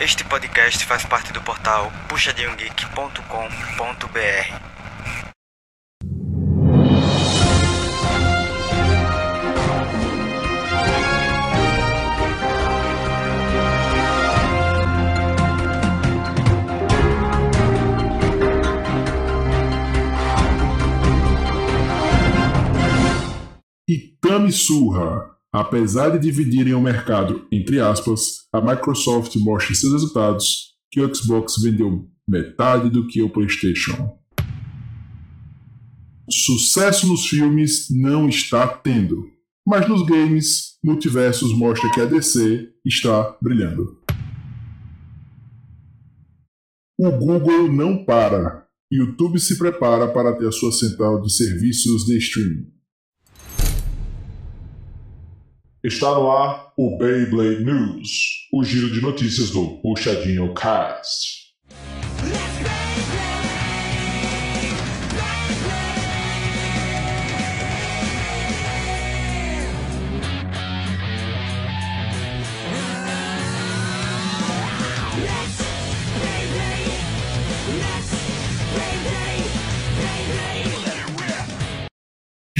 Este podcast faz parte do portal puxadinhogeek.com.br. Ikami surra. Apesar de dividirem o mercado entre aspas, a Microsoft mostra em seus resultados que o Xbox vendeu metade do que o PlayStation. Sucesso nos filmes não está tendo, mas nos games, Multiversos mostra que a DC está brilhando. O Google não para. YouTube se prepara para ter a sua central de serviços de streaming. Está no ar o Beyblade News, o giro de notícias do Puxadinho Cast.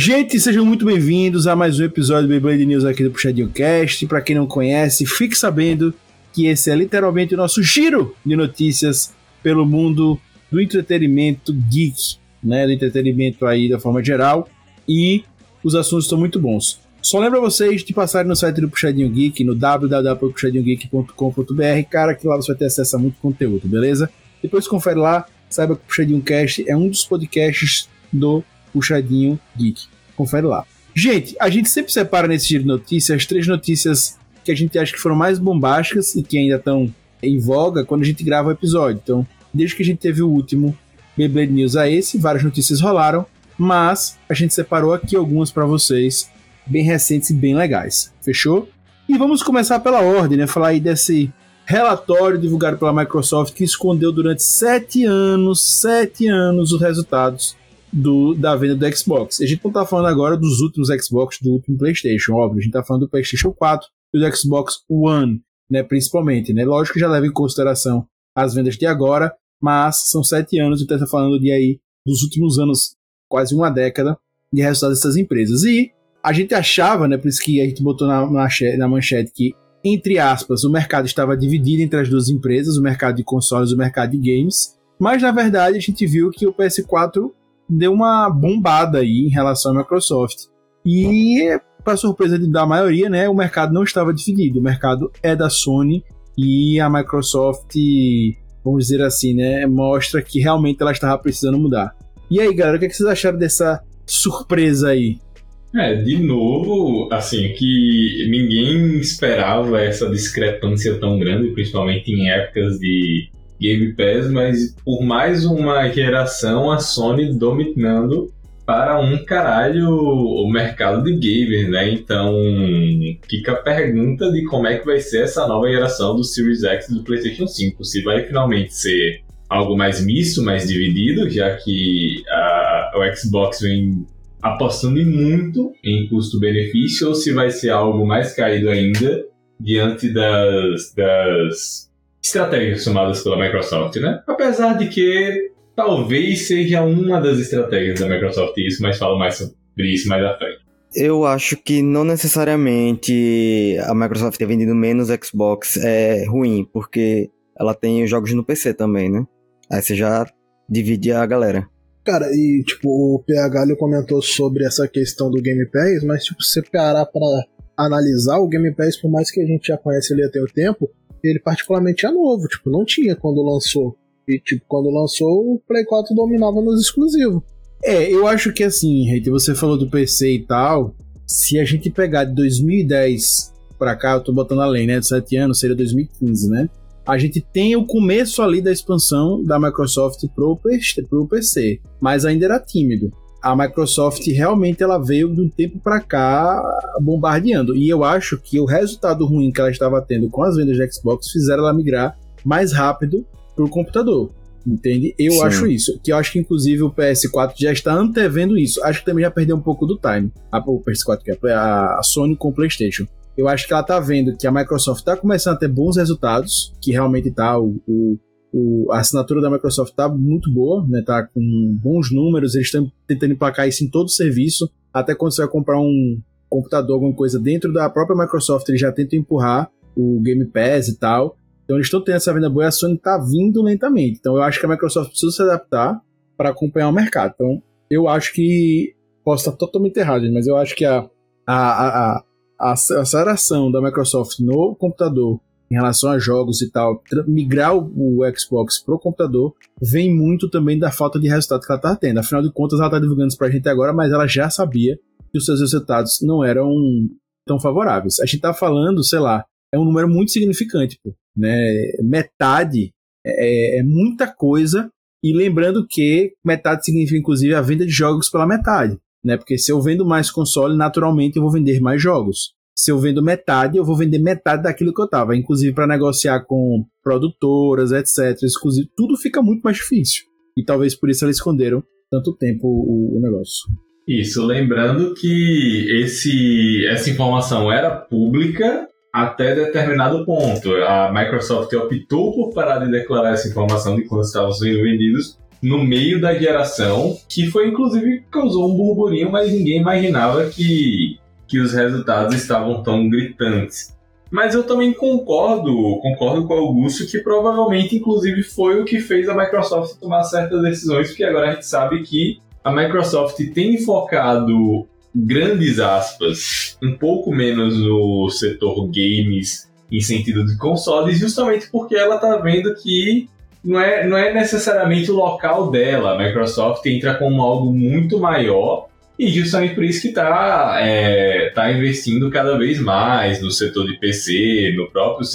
Gente, sejam muito bem-vindos a mais um episódio do Beyblade News aqui do Puxadinho Cast. Para quem não conhece, fique sabendo que esse é literalmente o nosso giro de notícias pelo mundo do entretenimento geek, né, do entretenimento aí da forma geral, e os assuntos estão muito bons. Só lembra vocês de passarem no site do Puxadinho Geek, no www.puxadinhogeek.com.br, cara, que lá você vai ter acesso a muito conteúdo, beleza? Depois confere lá, saiba que o Puxadinho Cast é um dos podcasts do Puxadinho Geek. Confere lá. Gente, a gente sempre separa nesse giro de notícias as três notícias que a gente acha que foram mais bombásticas e que ainda estão em voga quando a gente grava o episódio. Então, desde que a gente teve o último Beyblade News a esse, várias notícias rolaram, mas a gente separou aqui algumas para vocês, bem recentes e bem legais. Fechou? E vamos começar pela ordem, né? Falar aí desse relatório divulgado pela Microsoft que escondeu durante sete anos, sete anos, os resultados do, da venda do Xbox. A gente não está falando agora dos últimos Xbox, do último PlayStation, óbvio. A gente está falando do PlayStation 4 e do Xbox One, né, principalmente. Né? Lógico que já leva em consideração as vendas de agora, mas são sete anos, então está falando de aí dos últimos anos, quase uma década, de resultados dessas empresas. E a gente achava, né, por isso que a gente botou na, na manchete que, entre aspas, o mercado estava dividido entre as duas empresas, o mercado de consoles e o mercado de games, mas na verdade a gente viu que o PS4 deu uma bombada aí em relação à Microsoft. E, para surpresa da maioria, né, o mercado não estava dividido. O mercado é da Sony e a Microsoft, vamos dizer assim, né, mostra que realmente ela estava precisando mudar. E aí, galera, o que, é que vocês acharam dessa surpresa aí? É, de novo, assim, que ninguém esperava essa discrepância tão grande, principalmente em épocas de Game Pass, mas por mais uma geração a Sony dominando para um caralho o mercado de gamer, né? Então fica a pergunta de como é que vai ser essa nova geração do Series X do PlayStation 5. Se vai finalmente ser algo mais misto, mais dividido, já que a, o Xbox vem apostando muito em custo-benefício, ou se vai ser algo mais caído ainda diante das, das estratégias tomadas pela Microsoft, né? Apesar de que talvez seja uma das estratégias da Microsoft isso, mas falo mais sobre isso mais à frente. Eu acho que não necessariamente a Microsoft ter vendido menos Xbox é ruim, porque ela tem os jogos no PC também, né? Aí você já divide a galera. Cara, e tipo, o PH ele comentou sobre essa questão do Game Pass, mas tipo, se você parar pra analisar o Game Pass, por mais que a gente já conhece ele até o tempo, ele particularmente é novo, tipo, não tinha quando lançou. E, tipo, quando lançou, o Play 4 dominava nos exclusivos. É, eu acho que assim, Reiter, você falou do PC e tal. Se a gente pegar de 2010 pra cá, eu tô botando além, né? De 7 anos, seria 2015, né? A gente tem o começo ali da expansão da Microsoft pro PC, mas ainda era tímido a Microsoft realmente ela veio de um tempo para cá bombardeando. E eu acho que o resultado ruim que ela estava tendo com as vendas de Xbox fizeram ela migrar mais rápido para o computador. Entende? Eu Sim. acho isso. Que eu acho que, inclusive, o PS4 já está antevendo isso. Acho que também já perdeu um pouco do time. A, o PS4, que é a, a Sony com o PlayStation. eu acho que ela tá vendo que a Microsoft tá começando a ter bons resultados, que realmente tá, o, o, o a assinatura da Microsoft tá muito boa, né, tá com bons números, eles estão tentando emplacar isso em todo o serviço, até quando você vai comprar um computador, alguma coisa dentro da própria Microsoft, eles já tentam empurrar o Game Pass e tal, então eles estão tendo essa venda boa e a Sony tá vindo lentamente, então eu acho que a Microsoft precisa se adaptar para acompanhar o mercado, então eu acho que posso estar totalmente errado, mas eu acho que a, a, a, a aceleração da Microsoft no computador em relação a jogos e tal, migrar o, Xbox pro computador, vem muito também da falta de resultado que ela tá tendo. Afinal de contas, ela tá divulgando isso pra gente agora, mas ela já sabia que os seus resultados não eram tão favoráveis. A gente tá falando, sei lá, é um número muito significante, pô, né? Metade é, é, é muita coisa, e lembrando que metade significa inclusive a venda de jogos pela metade né? Porque se eu vendo mais console, naturalmente eu vou vender mais jogos. Se eu vendo metade, eu vou vender metade daquilo que eu tava. Inclusive para negociar com produtoras, etc. Exclusivo, tudo fica muito mais difícil. E talvez por isso eles esconderam tanto tempo o, o negócio. Isso, lembrando que esse, essa informação era pública até determinado ponto. A Microsoft optou por parar de declarar essa informação de quando estavam sendo vendidos no meio da geração, que foi inclusive causou um burburinho, mas ninguém imaginava que, que os resultados estavam tão gritantes. Mas eu também concordo, concordo com o Augusto que provavelmente, inclusive, foi o que fez a Microsoft tomar certas decisões, porque agora a gente sabe que a Microsoft tem focado grandes aspas, um pouco menos no setor games em sentido de consoles, justamente porque ela está vendo que não é, não é necessariamente o local dela. A Microsoft entra como algo muito maior e justamente por isso que está é, tá investindo cada vez mais no setor de PC, no próprio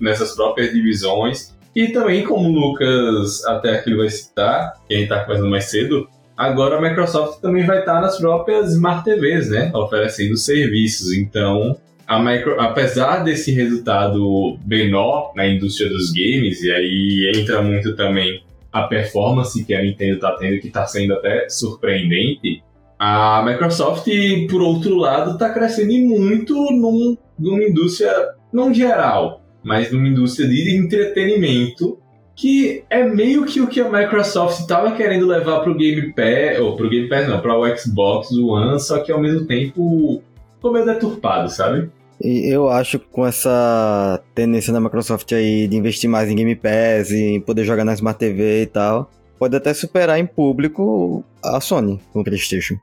nessas próprias divisões. E também, como o Lucas até aqui vai citar, que a gente está fazendo mais cedo, agora a Microsoft também vai estar tá nas próprias Smart TVs, né? Oferecendo serviços. Então, a micro, apesar desse resultado menor na indústria dos games, e aí entra muito também a performance que a Nintendo está tendo, que está sendo até surpreendente, a Microsoft, por outro lado, está crescendo muito num, numa indústria, não geral, mas numa indústria de entretenimento, que é meio que o que a Microsoft estava querendo levar para o Game Pass, ou para o Game Pass não, para o Xbox One, só que ao mesmo tempo ficou meio deturpado, sabe? E eu acho que com essa tendência da Microsoft aí de investir mais em Game Pass e poder jogar na Smart TV e tal, pode até superar em público a Sony com o PlayStation.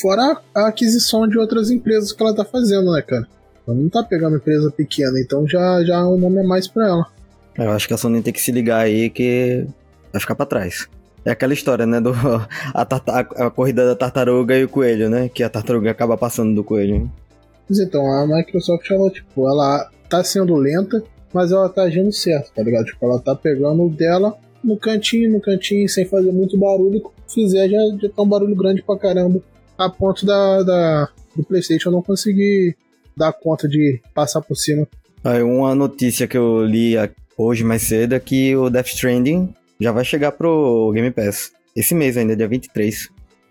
Fora a aquisição de outras empresas que ela tá fazendo, né, cara? Ela não tá pegando empresa pequena, então já, já o nome é mais pra ela. Eu acho que a Sony tem que se ligar aí que vai ficar pra trás. É aquela história, né? Do, a, a, a corrida da tartaruga e o coelho, né? Que a tartaruga acaba passando do coelho. Mas então, a Microsoft, ela, tipo, ela tá sendo lenta, mas ela tá agindo certo, tá ligado? Tipo, ela tá pegando o dela no cantinho, no cantinho, sem fazer muito barulho. Se fizer, já, já tá um barulho grande pra caramba. A ponto da, da do PlayStation não conseguir dar conta de passar por cima. Aí, uma notícia que eu li hoje mais cedo é que o Death Stranding já vai chegar pro Game Pass. Esse mês ainda, dia 23.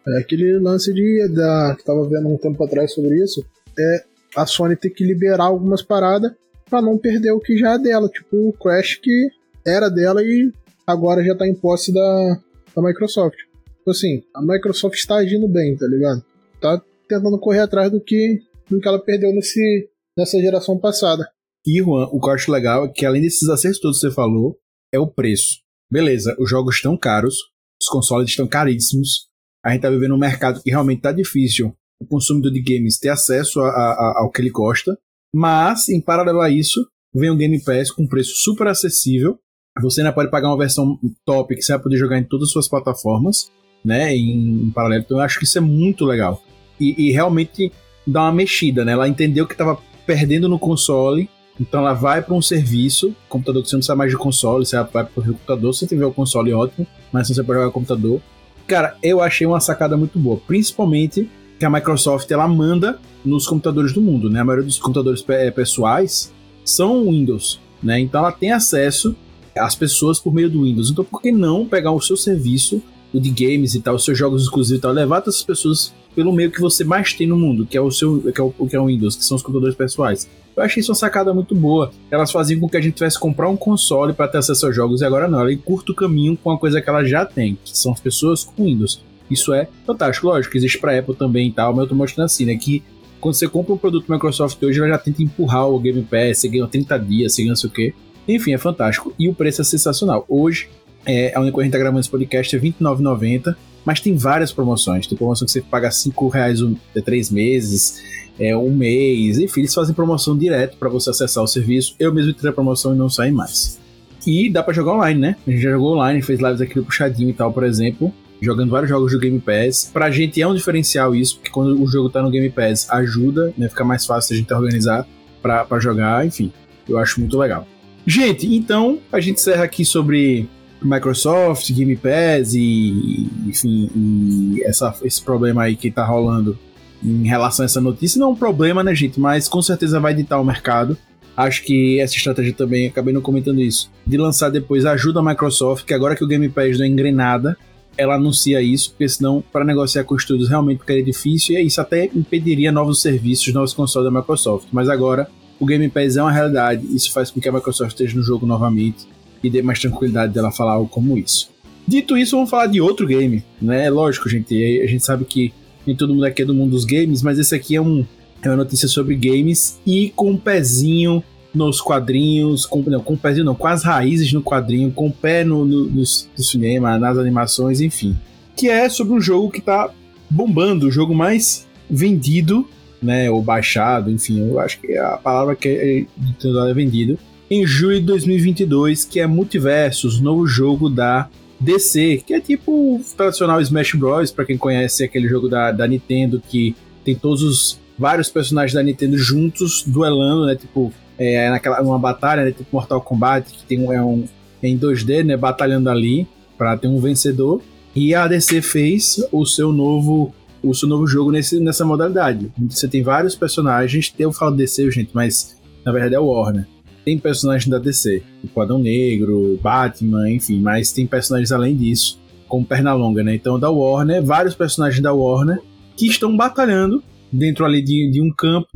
É aquele lance de. Da, que tava vendo um tempo atrás sobre isso é a Sony ter que liberar algumas paradas para não perder o que já é dela, tipo o Crash que era dela e agora já tá em posse da, da Microsoft. Tipo assim, a Microsoft está agindo bem, tá ligado? Tá tentando correr atrás do que, do que ela perdeu nesse, nessa geração passada. E, Juan, o que eu acho legal é que além desses acertos todos que você falou, é o preço. Beleza, os jogos estão caros, os consoles estão caríssimos, a gente tá vivendo um mercado que realmente tá difícil o consumidor de games ter acesso a, a, ao que ele gosta, mas, em paralelo a isso, vem o Game Pass com preço super acessível. Você ainda pode pagar uma versão top que você vai poder jogar em todas as suas plataformas, né? Em, em paralelo. Então eu acho que isso é muito legal. E, e realmente dá uma mexida, né? Ela entendeu que estava perdendo no console, então ela vai para um serviço, computador que você não precisa mais de console, você vai para o computador, se tiver o console ótimo, mas se você pode jogar computador. Cara, eu achei uma sacada muito boa, principalmente que a Microsoft ela manda nos computadores do mundo, né? A maioria dos computadores eh, pessoais são Windows, né? Então ela tem acesso às pessoas por meio do Windows. Então por que não pegar o seu serviço, de games e tal, seus jogos exclusivos e tal, levar essas pessoas pelo meio que você mais tem no mundo, que é o seu, que é o, que é o Windows, que são os computadores pessoais. Eu achei isso uma sacada muito boa. Elas faziam com que a gente tivesse que comprar um console para ter acesso aos jogos e agora não. Ela encurta o caminho com a coisa que ela já tem, que são as pessoas com Windows. Isso é fantástico. Lógico, existe para Apple também e tal, mas eu tô mostrando assim, né? Que quando você compra um produto Microsoft hoje, ela já tenta empurrar o Game Pass, você ganha 30 dias, você ganha não sei o quê. Enfim, é fantástico. E o preço é sensacional. Hoje, é, a única que a gente tá gravando esse podcast é R$29,90, mas tem várias promoções. Tem promoção que você paga 5 reais um, é, três meses, é, um mês, enfim, eles fazem promoção direto para você acessar o serviço. Eu mesmo entrei a promoção e não saí mais. E dá para jogar online, né? A gente já jogou online, fez lives aqui no Puxadinho e tal, por exemplo, jogando vários jogos do Game Pass. Pra gente é um diferencial isso, porque quando o jogo tá no Game Pass ajuda, né? Fica mais fácil a gente organizar para jogar, enfim. Eu acho muito legal. Gente, então a gente encerra aqui sobre Microsoft, Game Pass e, enfim, e essa, esse problema aí que tá rolando em relação a essa notícia. Não é um problema, né, gente? Mas com certeza vai ditar o mercado. Acho que essa estratégia também, acabei não comentando isso, de lançar depois ajuda a Microsoft, que agora que o Game Pass não é engrenada, ela anuncia isso, porque senão para negociar com estúdios realmente ficaria difícil e isso até impediria novos serviços, novos consoles da Microsoft. Mas agora o Game Pass é uma realidade, isso faz com que a Microsoft esteja no jogo novamente e dê mais tranquilidade dela falar algo como isso. Dito isso, vamos falar de outro game, né? Lógico, gente, a gente sabe que nem todo mundo aqui é do mundo dos games, mas esse aqui é, um, é uma notícia sobre games e com um pezinho nos quadrinhos, com, não, com pezinho não, com as raízes no quadrinho, com o pé no, no, no, no cinema, nas animações, enfim. Que é sobre um jogo que tá bombando, o jogo mais vendido, né, ou baixado, enfim, eu acho que a palavra que é, é vendido, em julho de 2022, que é Multiversus, novo jogo da DC, que é tipo o tradicional Smash Bros, para quem conhece aquele jogo da, da Nintendo que tem todos os vários personagens da Nintendo juntos duelando, né, tipo é, naquela uma batalha, né, tipo Mortal Kombat, que tem um, é um em 2D, né, batalhando ali para ter um vencedor. E a DC fez o seu novo o seu novo jogo nesse, nessa modalidade. Você tem vários personagens, eu falo DC, gente, mas na verdade é o Warner tem personagens da DC, tipo Adão Negro, Batman, enfim, mas tem personagens além disso, como Pernalonga, né? Então, da Warner, vários personagens da Warner que estão batalhando dentro ali de, de um campo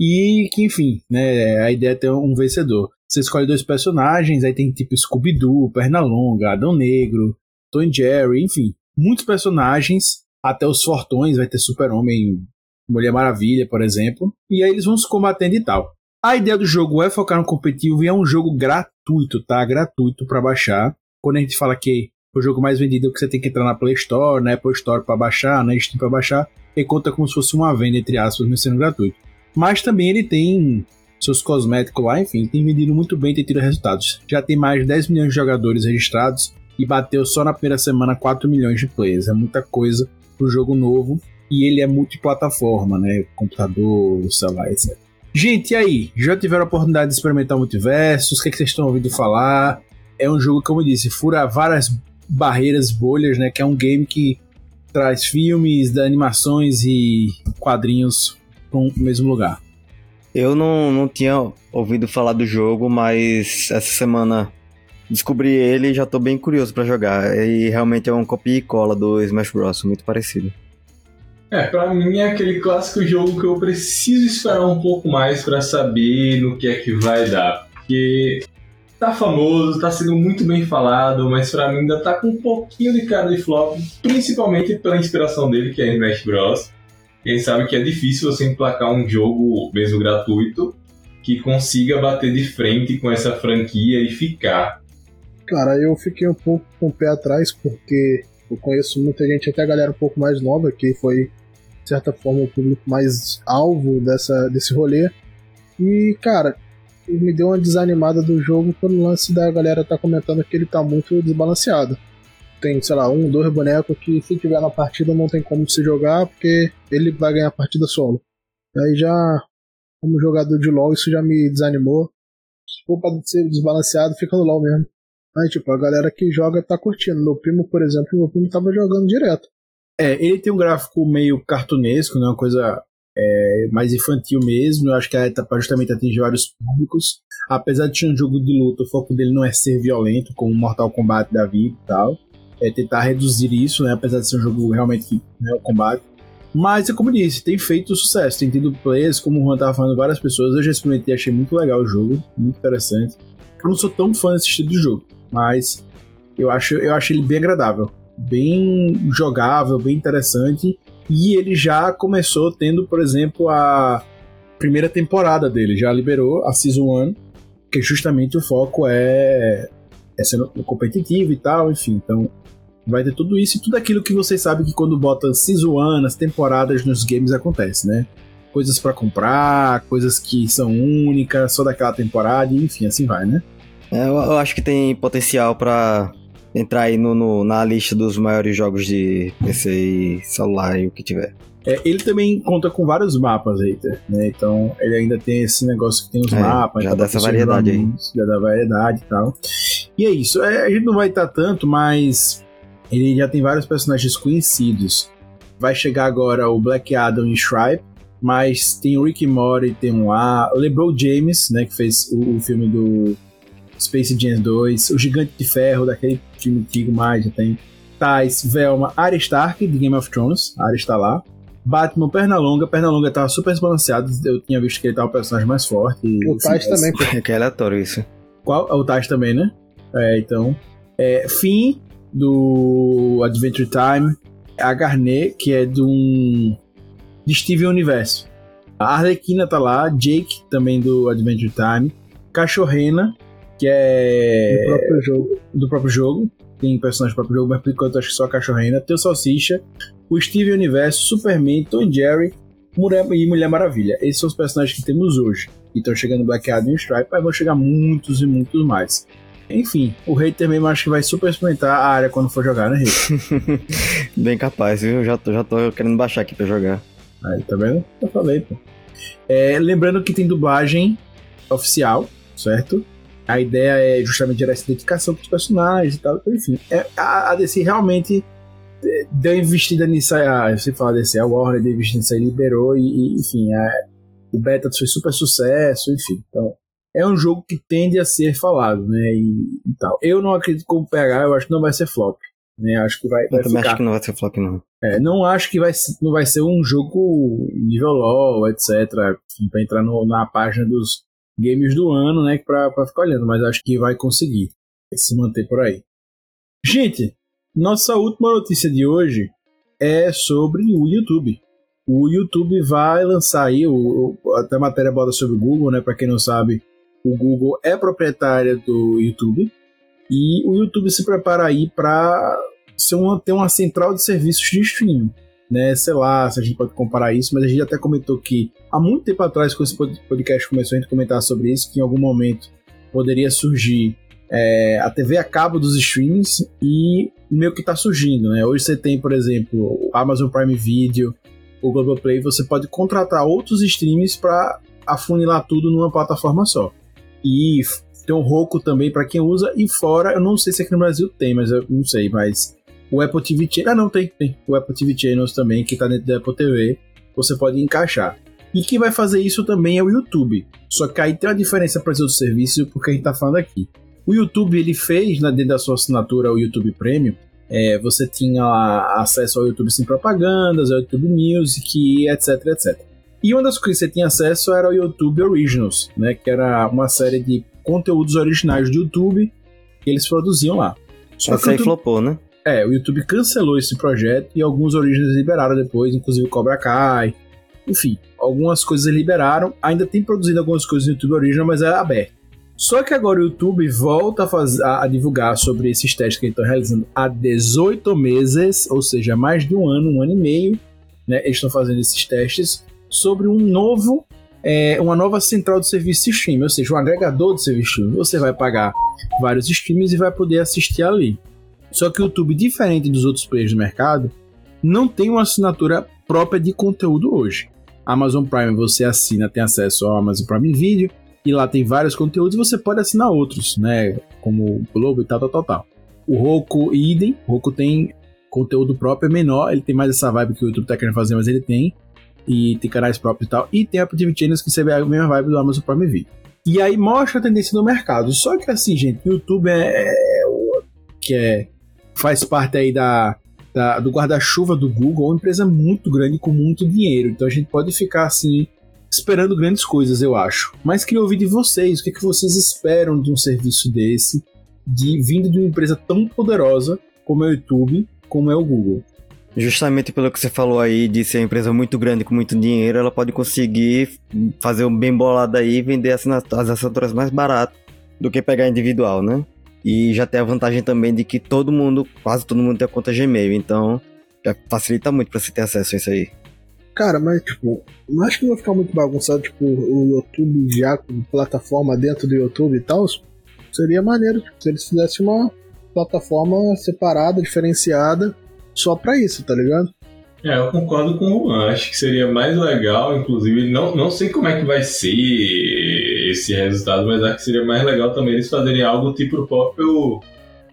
e que, enfim, né? A ideia é ter um vencedor. Você escolhe dois personagens, aí tem tipo Scooby-Doo, Pernalonga, Adão Negro, Tom Jerry, enfim, muitos personagens, até os fortões, vai ter Super-Homem, Mulher Maravilha, por exemplo, e aí eles vão se combatendo e tal. A ideia do jogo é focar no competitivo e é um jogo gratuito, tá? Gratuito para baixar. Quando a gente fala que o jogo mais vendido é que você tem que entrar na Play Store, na Apple Store para baixar, na Steam para baixar, e conta como se fosse uma venda, entre aspas, mesmo sendo gratuito. Mas também ele tem seus cosméticos lá, enfim, tem vendido muito bem, tem tido resultados. Já tem mais de 10 milhões de jogadores registrados e bateu só na primeira semana 4 milhões de players. É muita coisa pro jogo novo e ele é multiplataforma, né? Computador, celular, etc. Gente, e aí? Já tiveram a oportunidade de experimentar multiversos? O que, é que vocês estão ouvindo falar? É um jogo, como eu disse, fura várias barreiras, bolhas, né? Que é um game que traz filmes, animações e quadrinhos para um mesmo lugar. Eu não, não tinha ouvido falar do jogo, mas essa semana descobri ele e já tô bem curioso para jogar. E realmente é um copia e cola do Smash Bros, muito parecido. É, pra mim é aquele clássico jogo que eu preciso esperar um pouco mais para saber no que é que vai dar. Porque tá famoso, tá sendo muito bem falado, mas pra mim ainda tá com um pouquinho de cara de flop, principalmente pela inspiração dele, que é Smash Bros. Gente sabe que é difícil você emplacar um jogo, mesmo gratuito, que consiga bater de frente com essa franquia e ficar. Cara, eu fiquei um pouco com o pé atrás, porque eu conheço muita gente, até a galera um pouco mais nova, que foi de certa forma, o público mais alvo dessa, desse rolê. E, cara, me deu uma desanimada do jogo pelo lance da galera tá comentando que ele tá muito desbalanceado. Tem, sei lá, um, dois bonecos que se tiver na partida não tem como se jogar porque ele vai ganhar a partida solo. Aí já, como jogador de LoL, isso já me desanimou. Se for ser desbalanceado, fica no LoL mesmo. Aí, tipo, a galera que joga tá curtindo. Meu primo, por exemplo, meu primo tava jogando direto. É, ele tem um gráfico meio cartunesco, né? Uma coisa é, mais infantil mesmo. Eu acho que é para justamente atingir vários públicos. Apesar de ser um jogo de luta, o foco dele não é ser violento, como Mortal Kombat da vida e tal. É tentar reduzir isso, né? Apesar de ser um jogo realmente né, o combate. Mas é como eu disse, tem feito sucesso, tem tido players, como o Juan tava falando, várias pessoas. Eu já experimentei, achei muito legal o jogo, muito interessante. Eu não sou tão fã desse estilo de jogo, mas eu acho, eu acho ele bem agradável, bem jogável, bem interessante. E ele já começou tendo, por exemplo, a primeira temporada dele, já liberou a Season 1, que justamente o foco é, é sendo competitivo e tal, enfim. Então, vai ter tudo isso e tudo aquilo que vocês sabem que quando bota Season 1, as temporadas nos games acontece, né? Coisas para comprar, coisas que são únicas, só daquela temporada, enfim, assim vai, né? É, eu, eu acho que tem potencial para entrar aí no, no, na lista dos maiores jogos de PC e celular e o que tiver. É, ele também conta com vários mapas, Eita, né? Então ele ainda tem esse negócio que tem os É, mapas. já então dá essa variedade aí. Já dá variedade e tal. E é isso. É, a gente não vai estar tanto, mas ele já tem vários personagens conhecidos. Vai chegar agora o Black Adam e Stripe, mas tem o Rick Mori, tem um lá, o LeBron James, né, que fez o, o filme do Space Jam 2, o Gigante de Ferro, daquele filme antigo mais, já tem Tais, Velma, Arya Stark, de Game of Thrones, a Arya está lá. Batman, Pernalonga, Pernalonga tava super desbalanceado, eu tinha visto que ele tava o personagem mais forte. O assim, Tais também, pô. É que é aleatório isso. Qual? O Tais também, né? É, então. É, Finn, do Adventure Time. A Garnet, que é de um. de Steven Universo. A Arlequina tá lá. Jake, também do Adventure Time. Cachorrena, que é. Do próprio jogo. do próprio jogo. Tem personagem do próprio jogo, mas por enquanto acho que só a Cachorrena. Tem o Salsicha, o Steven Universo, Superman, Tom Jerry Mulher, e Mulher Maravilha. Esses são os personagens que temos hoje. E estão chegando Black Adam e Stripe, mas vão chegar muitos e muitos mais. Enfim, o Hater mesmo acho que vai super experimentar a área quando for jogar, né, Hater? Bem capaz, viu? Já tô, já tô querendo baixar aqui pra jogar. Aí, tá vendo? Eu falei, pô. É, lembrando que tem dublagem oficial, certo? A ideia é justamente gerar essa identificação com os personagens e tal. Então, enfim, é, a, a DC realmente é, deu investida nisso. aí, A, você fala DC, a Warner deu investida nisso aí, liberou e, e, enfim, é, o beta foi super sucesso, enfim. Então, é um jogo que tende a ser falado, né? E, e tal. Eu não acredito como PH, eu acho que não vai ser flop. Né? Acho que vai, vai Eu também ficar. acho que não vai ser flop, não. É, não acho que vai, não vai ser um jogo nível LoL, etc. Enfim, pra entrar no- na página dos games do ano, né? Pra, pra ficar olhando, mas acho que vai conseguir se manter por aí. Gente, nossa última notícia de hoje é sobre o YouTube. O YouTube vai lançar aí, o, o- até a matéria bota sobre o Google, né? Pra quem não sabe, o Google é proprietária do YouTube. E o YouTube se prepara aí para ser uma, ter uma central de serviços de streaming. Né, sei lá se a gente pode comparar isso, mas a gente até comentou que há muito tempo atrás, quando esse pod- podcast começou a gente comentar sobre isso, que em algum momento poderia surgir é, a TV a cabo dos streamings e meio que está surgindo. Né? Hoje você tem, por exemplo, o Amazon Prime Video, o Globoplay, você pode contratar outros streams para afunilar tudo numa plataforma só. E tem o Roku também para quem usa, e fora, eu não sei se aqui no Brasil tem, mas eu não sei, mas o Apple TV Channel. Ah, não, tem, tem. O Apple TV Channels também, que tá dentro da Apple TV. Você pode encaixar. E quem vai fazer isso também é o YouTube. Só que aí tem uma diferença para os outros serviços, porque a gente tá falando aqui. O YouTube, ele fez, né, dentro da sua assinatura, o YouTube Premium, é, você tinha lá acesso ao YouTube sem propagandas, ao YouTube Music, etc, etc. E uma das coisas que você tinha acesso era o YouTube Originals, né, que era uma série de conteúdos originais do YouTube que eles produziam lá. Só Essa aí o YouTube- flopou, né? É, o YouTube cancelou esse projeto e alguns origens liberaram depois, inclusive Cobra Kai. Enfim, algumas coisas liberaram. Ainda tem produzido algumas coisas no YouTube Original, mas é aberto. Só que agora o YouTube volta a, a- divulgar sobre esses testes que eles estão realizando há 18 meses, ou seja, mais de um ano, um ano e meio, né? Eles estão fazendo esses testes sobre um novo, é, uma nova central de serviço streaming, ou seja, um agregador de serviço streaming. Você vai pagar vários streams e vai poder assistir ali. Só que o YouTube, diferente dos outros players do mercado, não tem uma assinatura própria de conteúdo hoje. Amazon Prime você assina, tem acesso ao Amazon Prime Video, e lá tem vários conteúdos e você pode assinar outros, né? Como o Globo e tal, tal, tal, tal. O Roku, idem. O Roku tem conteúdo próprio, é menor, ele tem mais essa vibe que o YouTube tá querendo fazer, mas ele tem. E tem canais próprios e tal. E tem a TV Channels que você vê a mesma vibe do Amazon Prime Video. E aí mostra a tendência do mercado. Só que assim, gente, o YouTube é, é o- que é faz parte aí da, da- do guarda-chuva do Google é uma empresa muito grande com muito dinheiro. Então a gente pode ficar assim esperando grandes coisas, eu acho. Mas queria ouvir de vocês, o que, é que vocês esperam de um serviço desse, de vindo de uma empresa tão poderosa como é o YouTube, como é o Google. Justamente pelo que você falou aí de ser uma empresa muito grande com muito dinheiro, ela pode conseguir fazer um bem bolado aí e vender as assinaturas mais barato do que pegar individual, né? E já tem a vantagem também de que todo mundo, quase todo mundo tem a conta Gmail, então já facilita muito pra você ter acesso a isso aí. Cara, mas tipo, não acho que não vai ficar muito bagunçado, tipo, o YouTube já com plataforma dentro do YouTube e tal. Seria maneiro, tipo, se eles fizessem uma plataforma separada, diferenciada, só pra isso, tá ligado? É, eu concordo com o Juan. Acho que seria mais legal, inclusive, não, não sei como é que vai ser esse resultado, mas acho que seria mais legal também eles fazerem algo tipo o próprio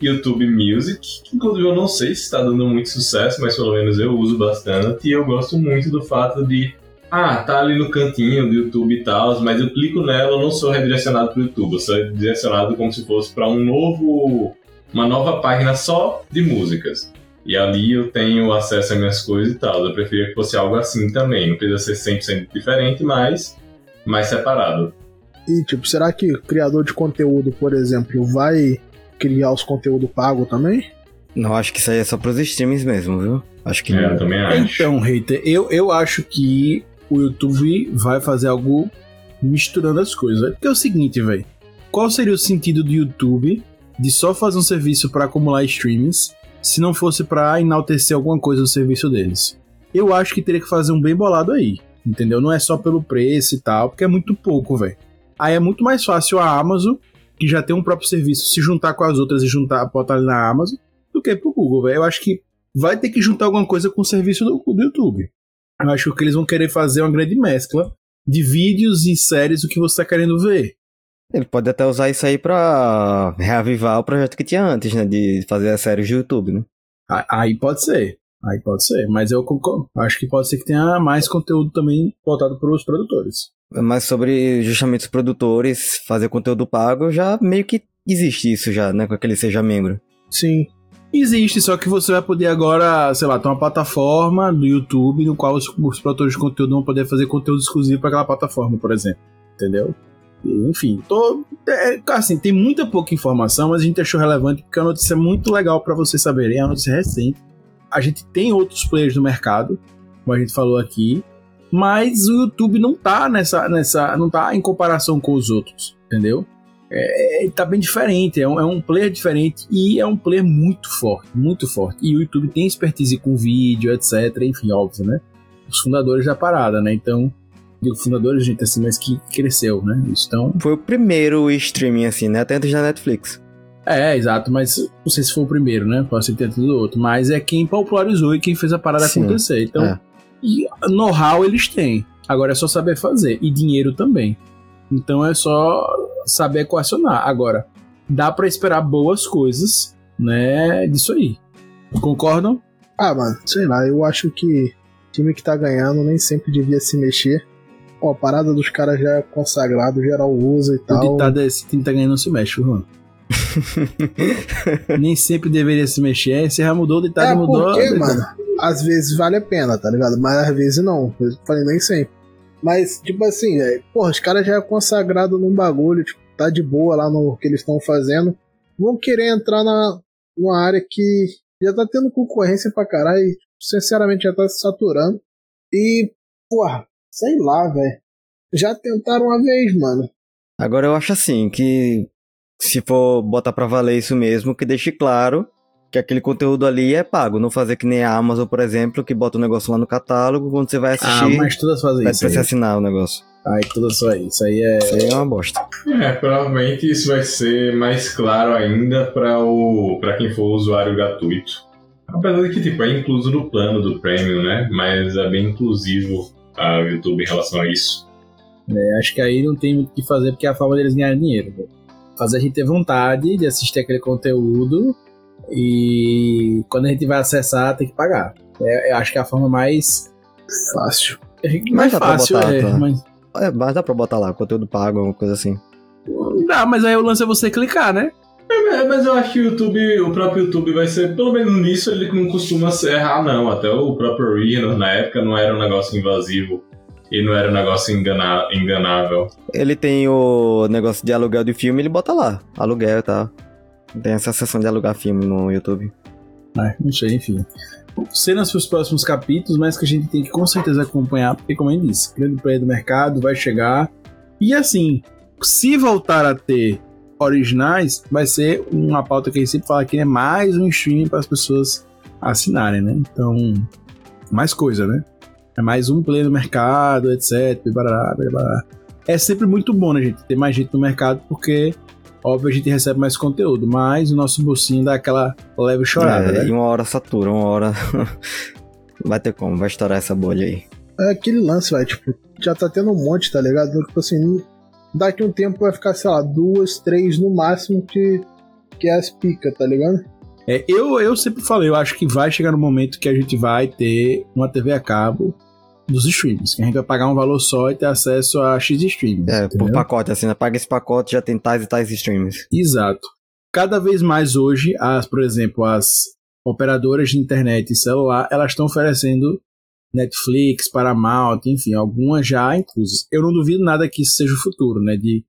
YouTube Music, que inclusive eu não sei se está dando muito sucesso, mas pelo menos eu uso bastante e eu gosto muito do fato de ah, tá ali no cantinho do YouTube e tal, mas eu clico nela, eu não sou redirecionado para o YouTube, eu sou redirecionado como se fosse para um novo, uma nova página só de músicas. E ali eu tenho acesso às minhas coisas e tal. Eu preferia que fosse algo assim também. Não precisa ser 100% diferente, mas mais separado. E tipo, será que o criador de conteúdo, por exemplo, vai criar os conteúdos pagos também? Não, acho que isso aí é só pros streamings mesmo, viu? Acho que É, eu não. também acho. Então, hater, eu, eu acho que o YouTube vai fazer algo misturando as coisas. Porque é o seguinte, velho. Qual seria o sentido do YouTube de só fazer um serviço para acumular streams se não fosse para enaltecer alguma coisa do serviço deles? Eu acho que teria que fazer um bem bolado aí. Entendeu? Não é só pelo preço e tal, porque é muito pouco, velho. Aí é muito mais fácil a Amazon, que já tem um próprio serviço, se juntar com as outras e juntar, botar ali na Amazon, do que pro Google, velho. Eu acho que vai ter que juntar alguma coisa com o serviço do, do YouTube. Eu acho que eles vão querer fazer uma grande mescla de vídeos e séries o que você tá querendo ver. Ele pode até usar isso aí pra reavivar o projeto que tinha antes, né? De fazer as séries do YouTube, né? Aí pode ser. Aí pode ser. Mas eu concordo. Acho que pode ser que tenha mais conteúdo também voltado para os produtores. Mas sobre justamente os produtores fazer conteúdo pago, já meio que existe isso já, né? Com aquele seja membro. Sim. Existe, só que você vai poder agora, sei lá, ter uma plataforma do YouTube no qual os, os produtores de conteúdo vão poder fazer conteúdo exclusivo para aquela plataforma, por exemplo. Entendeu? Enfim, tô, é, assim, tem muita pouca informação, mas a gente achou relevante porque é uma notícia muito legal para vocês saberem. É uma notícia recente. A gente tem outros players no mercado, como a gente falou aqui, mas o YouTube não tá nessa, nessa, não tá em comparação com os outros, entendeu? É, tá bem diferente, é um, é um player diferente e é um player muito forte, muito forte. E o YouTube tem expertise com vídeo, etc. Enfim, óbvio, né? Os fundadores da parada, né? Então, digo fundadores, gente, assim, mas que cresceu, né? Então, Foi o primeiro streaming, assim, né? Até antes da Netflix. é, exato, mas não sei se foi o primeiro, né? Pode ser tenha tido outro, mas é quem popularizou e quem fez a parada Sim, acontecer. Então, é. E know-how eles têm. Agora é só saber fazer. E dinheiro também. Então é só saber equacionar. Agora, dá pra esperar boas coisas, né? Disso aí. Concordam? Ah, mano, sei lá, eu acho que o time que tá ganhando nem sempre devia se mexer. Pô, a parada dos caras já é consagrado, geral usa e O tal. ditado é: esse time tá ganhando, não se mexe, Juan. Nem sempre deveria se mexer. Você já mudou, o ditado É, mudou. porque, mano, às vezes vale a pena, tá ligado? Mas às vezes não. Eu falei nem sempre. Mas, tipo assim, é, porra, os caras já é consagrado num bagulho, tipo, tá de boa lá no que eles estão fazendo. Vão querer entrar na, numa área que já tá tendo concorrência pra caralho e, sinceramente, já tá se saturando. E, porra, sei lá, velho. Já tentaram uma vez, mano. Agora eu acho assim, que se for botar pra valer isso mesmo, que deixe claro que aquele conteúdo ali é pago. Não fazer que nem a Amazon, por exemplo, que bota o negócio lá no catálogo, quando você vai Ah, assistir, mas todas fazem pede isso. pra Aí. você assinar o negócio. Ai, todas só isso. Aí é. Isso aí é uma bosta. É, provavelmente isso vai ser mais claro ainda para o para quem for usuário gratuito. Apesar de que tipo, é incluso no plano do Premium, né? Mas é bem inclusivo a YouTube em relação a isso. É, acho que aí não tem muito o que fazer porque é a forma deles ganharem dinheiro. Fazer a gente ter vontade de assistir aquele conteúdo e quando a gente vai acessar tem que pagar. É, eu acho que é a forma mais. Fácil. mais dá pra fácil, botar, é. tá? Mas, É, mas dá pra botar lá, conteúdo pago, alguma coisa assim. dá, mas aí o lance é você clicar, né? É, É, mas eu acho que o YouTube, o próprio YouTube vai ser, pelo menos nisso, ele não costuma errar, não. Até o próprio Original, na época, não era um negócio invasivo e não era um negócio engana, enganável. Ele tem o negócio de aluguel de filme, ele bota lá, aluguel e tal. Tem essa seção de alugar filme no YouTube. É, não sei, enfim. Cenas para os próximos capítulos, mas que a gente tem que com certeza acompanhar, porque, como eu disse, grande player do mercado vai chegar. E assim, se voltar a ter originais, vai ser uma pauta que a gente sempre fala que é mais um stream para as pessoas assinarem, né? Então, mais coisa, né? É mais um player no mercado, etc. Barará, barará. É sempre muito bom, né, gente? Ter mais gente no mercado, porque óbvio, a gente recebe mais conteúdo, mas o nosso bolsinho dá aquela leve chorada, é, né? E uma hora satura, uma hora. vai ter como, vai estourar essa bolha aí. É aquele lance, vai, tipo, já tá tendo um monte, tá ligado? Tipo assim, daqui um tempo vai ficar, sei lá, duas, três no máximo que, que é as pica, tá ligado? É, eu, eu sempre falei, eu acho que vai chegar no momento que a gente vai ter uma TV a cabo dos streams, que a gente vai pagar um valor só e ter acesso a X streams. É, entendeu? por pacote, assim, né? Paga esse pacote, já tem tais e tais streams. Exato. Cada vez mais hoje, as, por exemplo, as operadoras de internet e celular, elas estão oferecendo Netflix, Paramount, enfim, algumas já inclusas. Eu não duvido nada que isso seja o futuro, né? De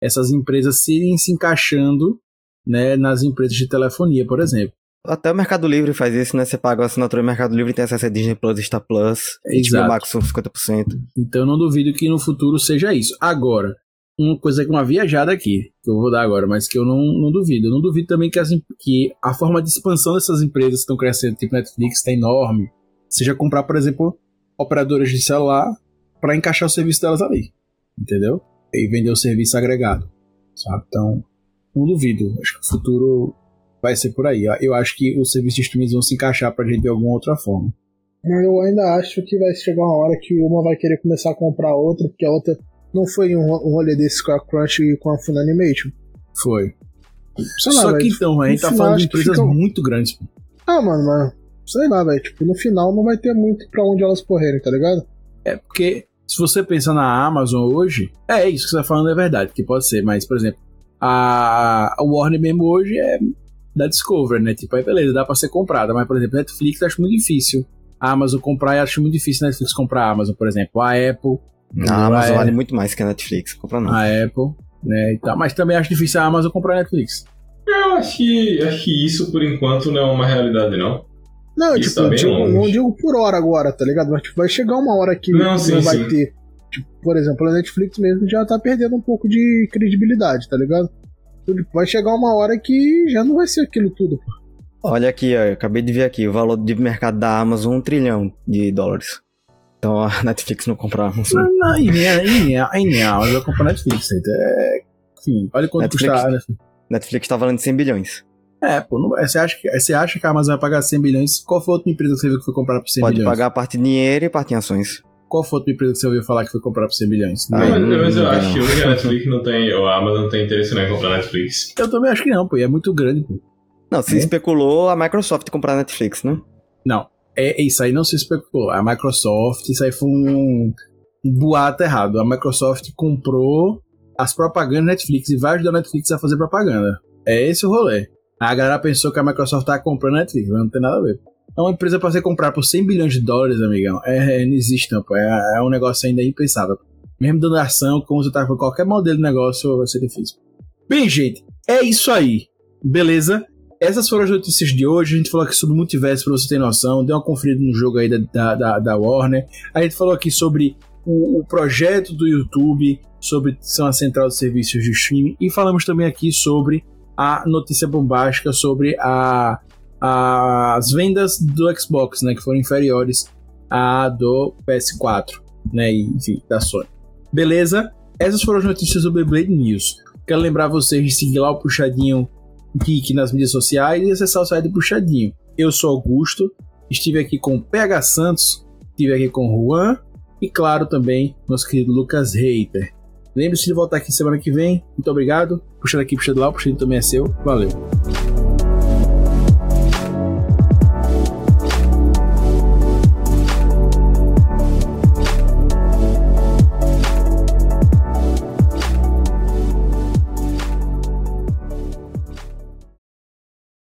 essas empresas irem se encaixando né, nas empresas de telefonia, por exemplo. Até o Mercado Livre faz isso, né? Você paga a assinatura do Mercado Livre e tem acesso a Disney Plus, Star Plus, Exato. HBO Max com 50%. Então eu não duvido que no futuro seja isso. Agora, uma coisa que uma viajada aqui, que eu vou dar agora, mas que eu não, não duvido. Eu não duvido também que, as, que a forma de expansão dessas empresas que estão crescendo, tipo Netflix, está enorme. Seja comprar, por exemplo, operadoras de celular para encaixar o serviço delas ali. Entendeu? E vender o serviço agregado. Sabe? Então, não duvido. Acho que o futuro vai ser por aí. Eu acho que os serviços de streaming vão se encaixar pra gente de alguma outra forma. Eu ainda acho que vai chegar uma hora que uma vai querer começar a comprar outra, porque a outra não foi um, um rolê desse com a Crunch e com a Funimation. Foi. Sei lá, Só que então, a gente tá falando de empresas fica- muito grandes. pô. Ah, mano, mas sei lá, velho. Tipo, no final não vai ter muito pra onde elas correrem, tá ligado? É porque se você pensar na Amazon hoje, é isso que você tá falando é verdade, que pode ser, mas, por exemplo, a, a Warner mesmo hoje é da Discovery, né? Tipo, aí beleza, dá pra ser comprada, mas, por exemplo, Netflix eu acho muito difícil. A Amazon comprar, eu acho muito difícil a Netflix comprar a Amazon, por exemplo. A Apple, A Amazon vale muito mais que a Netflix. Compra não. a Apple, né? E tal. Mas também acho difícil a Amazon comprar a Netflix. Eu acho que, acho que isso, por enquanto, não é uma realidade, não. Não, Isso tipo, tá digo, não digo por hora agora, tá ligado? Mas tipo, vai chegar uma hora que Não, não, sim, vai sim. ter. Tipo, por exemplo, a Netflix mesmo já tá perdendo um pouco de credibilidade, tá ligado? Vai chegar uma hora que já não vai ser aquilo tudo, pô. Olha aqui, ó, eu acabei de ver aqui, o valor de mercado da Amazon, um trilhão de dólares. Então a Netflix não compra a Amazon. Não, não, aí nem, aí nem, nem a Amazon vai comprar a Netflix. então É, enfim, olha quanto Netflix. custa a Netflix. Netflix tá valendo 100 bilhões. É, pô, não, você, acha que, você acha que a Amazon vai pagar 100 bilhões? Qual foi a outra empresa que você viu que foi comprada por 100 Pode bilhões? pagar a parte de dinheiro e parte em ações. Qual foi a outra empresa que você ouviu falar que foi comprada por 100 bilhões? Ah, mas, não, mas eu não, acho não. que a Netflix não tem, ou a Amazon não tem interesse não em comprar a Netflix. Eu também acho que não, pô, e é muito grande, pô. Não, se É? especulou a Microsoft comprar a Netflix, né? Não, é, isso aí não se especulou. A Microsoft, isso aí foi um, um boato errado. A Microsoft comprou as propagandas da Netflix e vai ajudar a Netflix a fazer propaganda. É esse o rolê. A galera pensou que a Microsoft tava comprando a Netflix, mas não tem nada a ver. É uma empresa pra você comprar por 100 bilhões de dólares, amigão. É, não existe, não, pô. É, é um negócio ainda impensável. Mesmo dando ação, como você tá com qualquer modelo de negócio, vai ser difícil. Bem, gente, é isso aí. Beleza? Essas foram as notícias de hoje. A gente falou aqui sobre o multiverso pra você ter noção. Deu uma conferida no jogo aí da, da, da, Warner. A gente falou aqui sobre o, o projeto do YouTube, sobre são a central de serviços de streaming. E falamos também aqui sobre a notícia bombástica sobre a- as vendas do Xbox, né? Que foram inferiores à do PS4, né? E, enfim, da Sony. Beleza? Essas foram as notícias do Beyblade News. Quero lembrar vocês de seguir lá o Puxadinho Geek nas mídias sociais e acessar o site do Puxadinho. Eu sou Augusto, estive aqui com o PH Santos, estive aqui com o Juan e, claro, também nosso querido Lucas Reiter. Lembre-se de voltar aqui semana que vem. Muito obrigado. Puxando aqui, puxando lá, o puxadinho também é seu. Valeu.